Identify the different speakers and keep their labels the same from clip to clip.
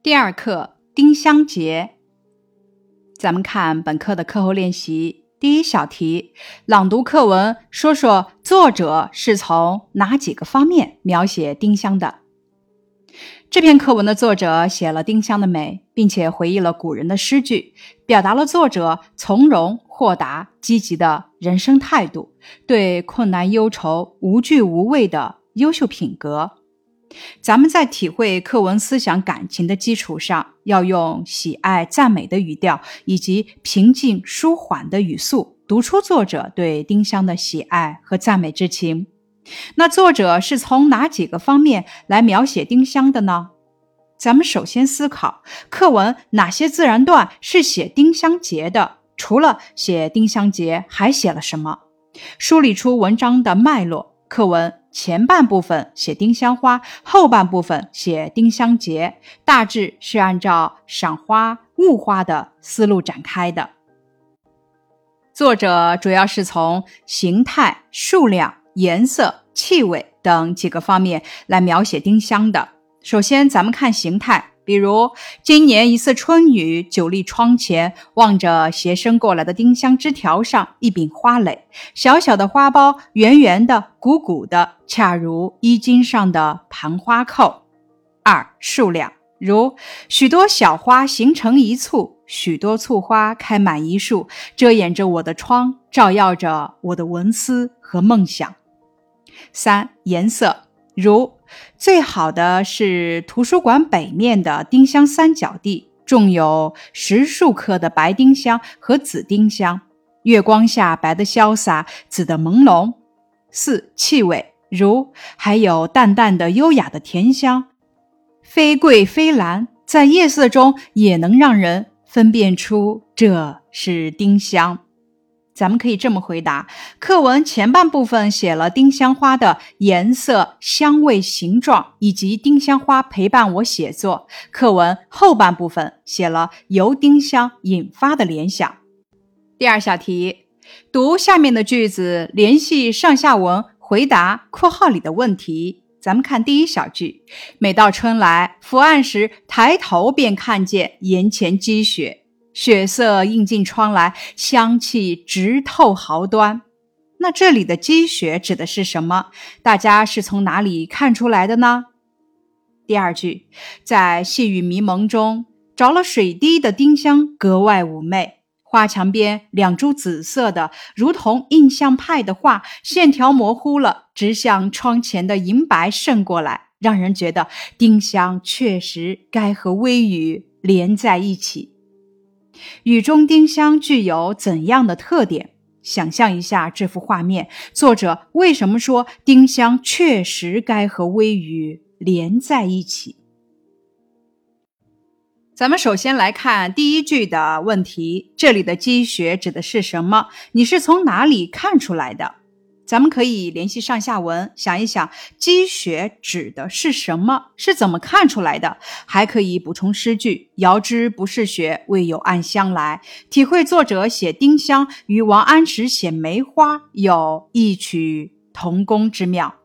Speaker 1: 第二课丁香结，咱们看本课的课后练习。第一小题，朗读课文，说说作者是从哪几个方面描写丁香的。这篇课文的作者写了丁香的美，并且回忆了古人的诗句，表达了作者从容、豁达、积极的人生态度，对困难忧愁无惧无畏的优秀品格。咱们在体会课文思想感情的基础上，要用喜爱赞美的语调以及平静舒缓的语速，读出作者对丁香的喜爱和赞美之情。那作者是从哪几个方面来描写丁香的呢？咱们首先思考课文哪些自然段是写丁香节的？除了写丁香节，还写了什么？梳理出文章的脉络。课文。前半部分写丁香花，后半部分写丁香结，大致是按照赏花、物花的思路展开的。作者主要是从形态、数量、颜色、气味等几个方面来描写丁香的。首先，咱们看形态。比如，今年一次春雨，久立窗前，望着斜伸过来的丁香枝条上一柄花蕾，小小的花苞，圆圆的，鼓鼓的，恰如衣襟上的盘花扣。二、数量，如许多小花形成一簇，许多簇花开满一树，遮掩着我的窗，照耀着我的文思和梦想。三、颜色。如最好的是图书馆北面的丁香三角地，种有十数棵的白丁香和紫丁香，月光下白的潇洒，紫的朦胧。四气味如还有淡淡的优雅的甜香，非桂非兰，在夜色中也能让人分辨出这是丁香。咱们可以这么回答：课文前半部分写了丁香花的颜色、香味、形状，以及丁香花陪伴我写作；课文后半部分写了由丁香引发的联想。第二小题，读下面的句子，联系上下文，回答括号里的问题。咱们看第一小句：每到春来，伏案时抬头便看见眼前积雪。雪色映进窗来，香气直透毫端。那这里的积雪指的是什么？大家是从哪里看出来的呢？第二句，在细雨迷蒙中，着了水滴的丁香格外妩媚。花墙边两株紫色的，如同印象派的画，线条模糊了，直向窗前的银白渗过来，让人觉得丁香确实该和微雨连在一起。雨中丁香具有怎样的特点？想象一下这幅画面，作者为什么说丁香确实该和微雨连在一起？咱们首先来看第一句的问题，这里的积雪指的是什么？你是从哪里看出来的？咱们可以联系上下文，想一想积雪指的是什么，是怎么看出来的？还可以补充诗句：“遥知不是雪，为有暗香来。”体会作者写丁香与王安石写梅花有异曲同工之妙。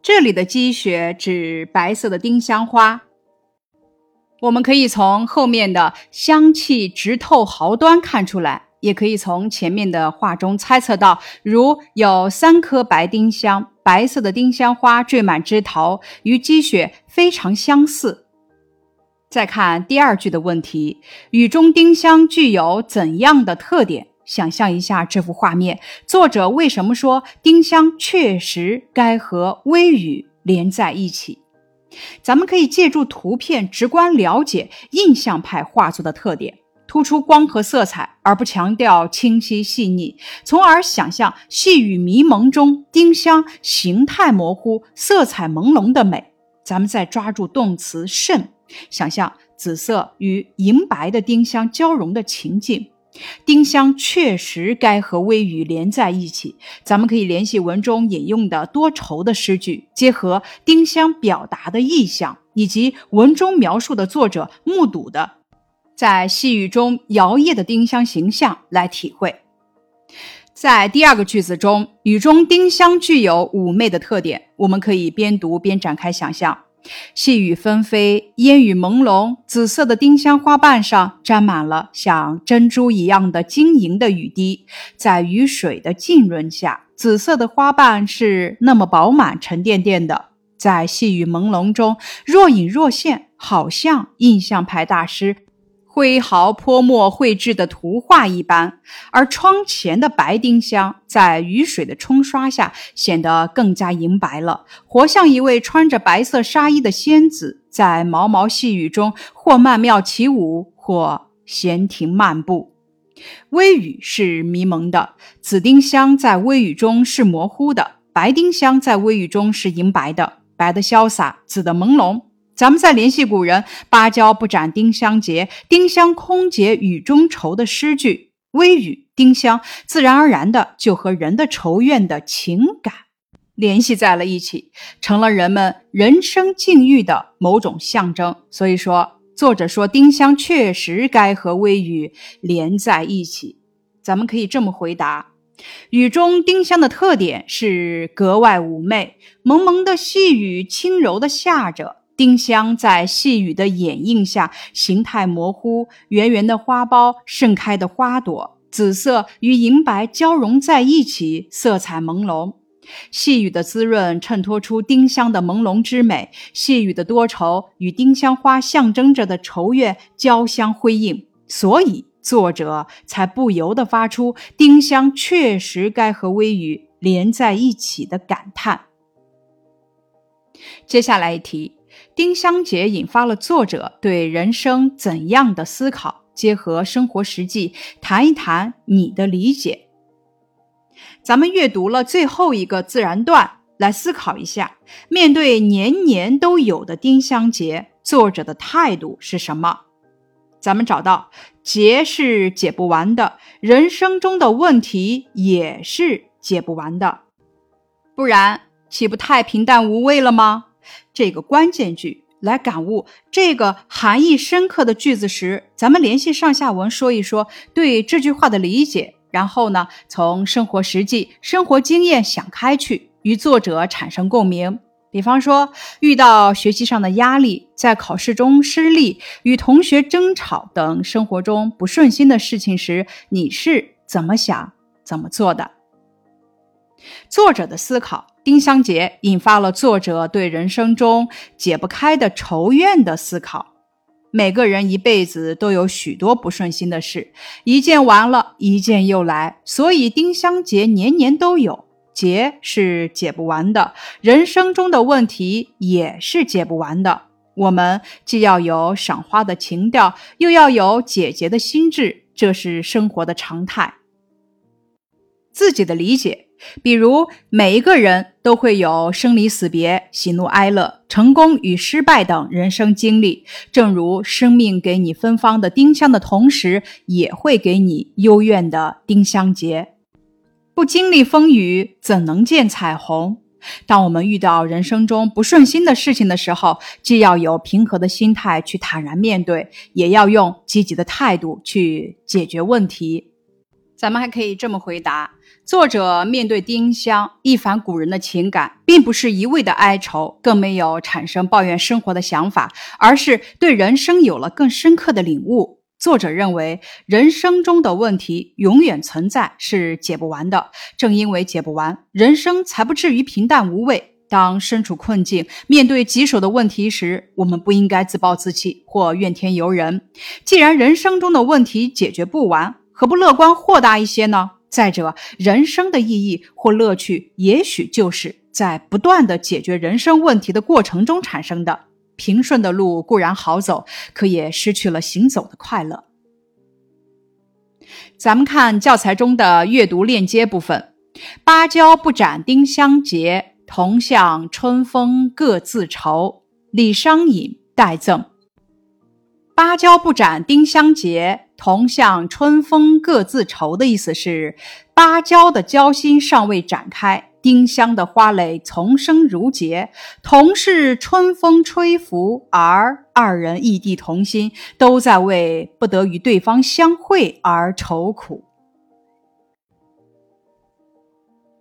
Speaker 1: 这里的积雪指白色的丁香花，我们可以从后面的香气直透毫端看出来。也可以从前面的画中猜测到，如有三颗白丁香，白色的丁香花缀满枝头，与积雪非常相似。再看第二句的问题，雨中丁香具有怎样的特点？想象一下这幅画面，作者为什么说丁香确实该和微雨连在一起？咱们可以借助图片直观了解印象派画作的特点。突出光和色彩，而不强调清晰细腻，从而想象细雨迷蒙中丁香形态模糊、色彩朦胧的美。咱们再抓住动词“渗”，想象紫色与银白的丁香交融的情境。丁香确实该和微雨连在一起。咱们可以联系文中引用的多愁的诗句，结合丁香表达的意象，以及文中描述的作者目睹的。在细雨中摇曳的丁香形象来体会。在第二个句子中，雨中丁香具有妩媚的特点，我们可以边读边展开想象。细雨纷飞，烟雨朦胧，紫色的丁香花瓣上沾满了像珍珠一样的晶莹的雨滴，在雨水的浸润下，紫色的花瓣是那么饱满、沉甸甸的，在细雨朦胧中若隐若现，好像印象派大师。挥毫泼墨绘制的图画一般，而窗前的白丁香在雨水的冲刷下显得更加银白了，活像一位穿着白色纱衣的仙子，在毛毛细雨中或曼妙起舞，或闲庭漫步。微雨是迷蒙的，紫丁香在微雨中是模糊的，白丁香在微雨中是银白的，白的潇洒，紫的朦胧。咱们再联系古人“芭蕉不展丁香结，丁香空结雨中愁”的诗句，微雨丁香自然而然的就和人的愁怨的情感联系在了一起，成了人们人生境遇的某种象征。所以说，作者说丁香确实该和微雨连在一起。咱们可以这么回答：雨中丁香的特点是格外妩媚，蒙蒙的细雨轻柔的下着。丁香在细雨的掩映下，形态模糊，圆圆的花苞，盛开的花朵，紫色与银白交融在一起，色彩朦胧。细雨的滋润衬托出丁香的朦胧之美，细雨的多愁与丁香花象征着的愁怨交相辉映，所以作者才不由得发出丁香确实该和微雨连在一起的感叹。接下来一题。丁香结引发了作者对人生怎样的思考？结合生活实际，谈一谈你的理解。咱们阅读了最后一个自然段，来思考一下：面对年年都有的丁香结，作者的态度是什么？咱们找到结是解不完的，人生中的问题也是解不完的，不然岂不太平淡无味了吗？这个关键句来感悟这个含义深刻的句子时，咱们联系上下文说一说对这句话的理解，然后呢，从生活实际、生活经验想开去，与作者产生共鸣。比方说，遇到学习上的压力，在考试中失利，与同学争吵等生活中不顺心的事情时，你是怎么想、怎么做的？作者的思考，丁香结引发了作者对人生中解不开的愁怨的思考。每个人一辈子都有许多不顺心的事，一件完了，一件又来，所以丁香结年年都有。结是解不完的，人生中的问题也是解不完的。我们既要有赏花的情调，又要有解结的心智，这是生活的常态。自己的理解。比如，每一个人都会有生离死别、喜怒哀乐、成功与失败等人生经历。正如生命给你芬芳的丁香的同时，也会给你幽怨的丁香结。不经历风雨，怎能见彩虹？当我们遇到人生中不顺心的事情的时候，既要有平和的心态去坦然面对，也要用积极的态度去解决问题。咱们还可以这么回答。作者面对丁香一反古人的情感，并不是一味的哀愁，更没有产生抱怨生活的想法，而是对人生有了更深刻的领悟。作者认为，人生中的问题永远存在，是解不完的。正因为解不完，人生才不至于平淡无味。当身处困境，面对棘手的问题时，我们不应该自暴自弃或怨天尤人。既然人生中的问题解决不完，何不乐观豁达一些呢？再者，人生的意义或乐趣，也许就是在不断的解决人生问题的过程中产生的。平顺的路固然好走，可也失去了行走的快乐。咱们看教材中的阅读链接部分：“芭蕉不展丁香结，同向春风各自愁。”李商隐代赠。芭蕉不展丁香结，同向春风各自愁的意思是，芭蕉的蕉心尚未展开，丁香的花蕾丛生如结，同是春风吹拂，而二人异地同心，都在为不得与对方相会而愁苦。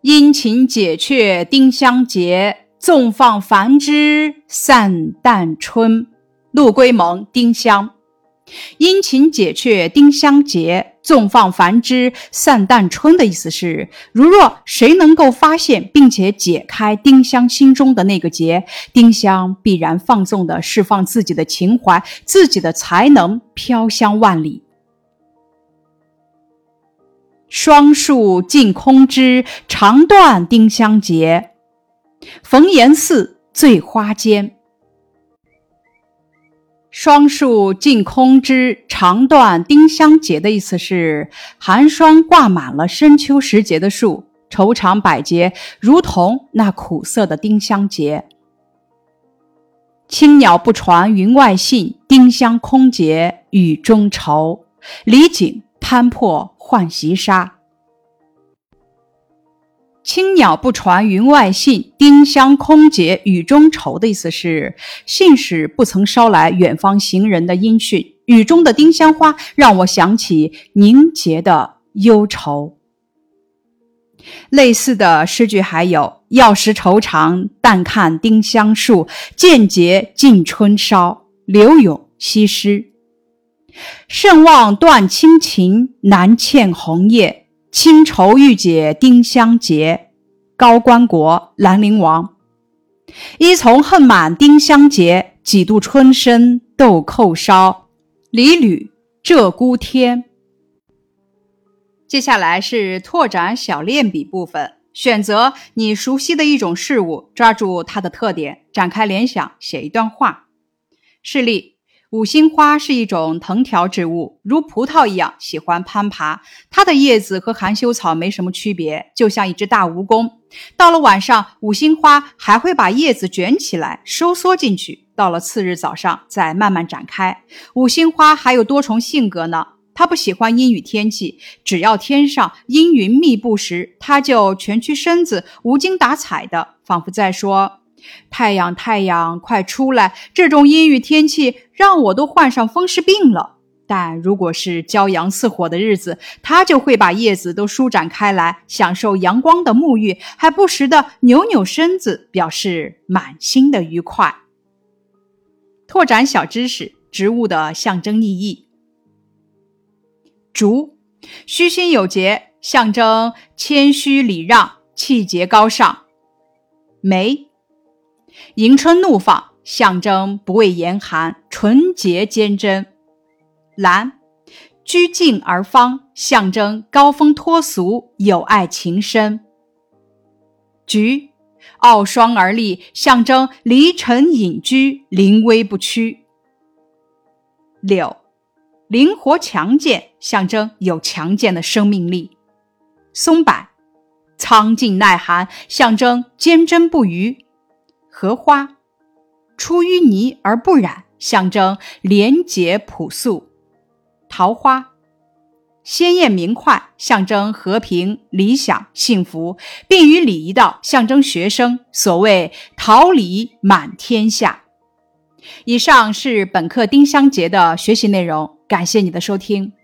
Speaker 1: 殷勤解却丁香结。纵放繁枝散淡春。陆龟蒙丁香。殷勤解却丁香结，纵放繁枝散淡春的意思是：如若谁能够发现并且解开丁香心中的那个结，丁香必然放纵的释放自己的情怀、自己的才能，飘香万里。双树尽空枝，长断丁香结。冯延巳醉花间。双树尽空枝，长断丁香结的意思是寒霜挂满了深秋时节的树，愁肠百结，如同那苦涩的丁香结。青鸟不传云外信，丁香空结雨中愁。李璟摊破浣溪沙。青鸟不传云外信，丁香空结雨中愁的意思是，信使不曾捎来远方行人的音讯。雨中的丁香花让我想起凝结的忧愁。类似的诗句还有：要识愁肠，但看丁香树，渐结近春梢。柳永西施。甚望断青情，难欠红叶。清愁欲解丁香结，高官国兰陵王。一从恨满丁香结，几度春深豆蔻梢。李吕鹧鸪天。接下来是拓展小练笔部分，选择你熟悉的一种事物，抓住它的特点，展开联想，写一段话。示例。五星花是一种藤条植物，如葡萄一样喜欢攀爬。它的叶子和含羞草没什么区别，就像一只大蜈蚣。到了晚上，五星花还会把叶子卷起来收缩进去，到了次日早上再慢慢展开。五星花还有多重性格呢。它不喜欢阴雨天气，只要天上阴云密布时，它就蜷曲身子，无精打采的，仿佛在说。太阳，太阳，快出来！这种阴雨天气让我都患上风湿病了。但如果是骄阳似火的日子，它就会把叶子都舒展开来，享受阳光的沐浴，还不时的扭扭身子，表示满心的愉快。拓展小知识：植物的象征意义。竹，虚心有节，象征谦虚礼让、气节高尚。梅。迎春怒放，象征不畏严寒、纯洁坚贞。兰，居静而芳，象征高风脱俗、有爱情深。菊，傲霜而立，象征离尘隐居、临危不屈。柳，灵活强健，象征有强健的生命力。松柏，苍劲耐寒，象征坚贞不渝。荷花出淤泥而不染，象征廉洁朴素；桃花鲜艳明快，象征和平、理想、幸福；并与礼仪道，象征学生。所谓桃李满天下。以上是本课丁香节的学习内容，感谢你的收听。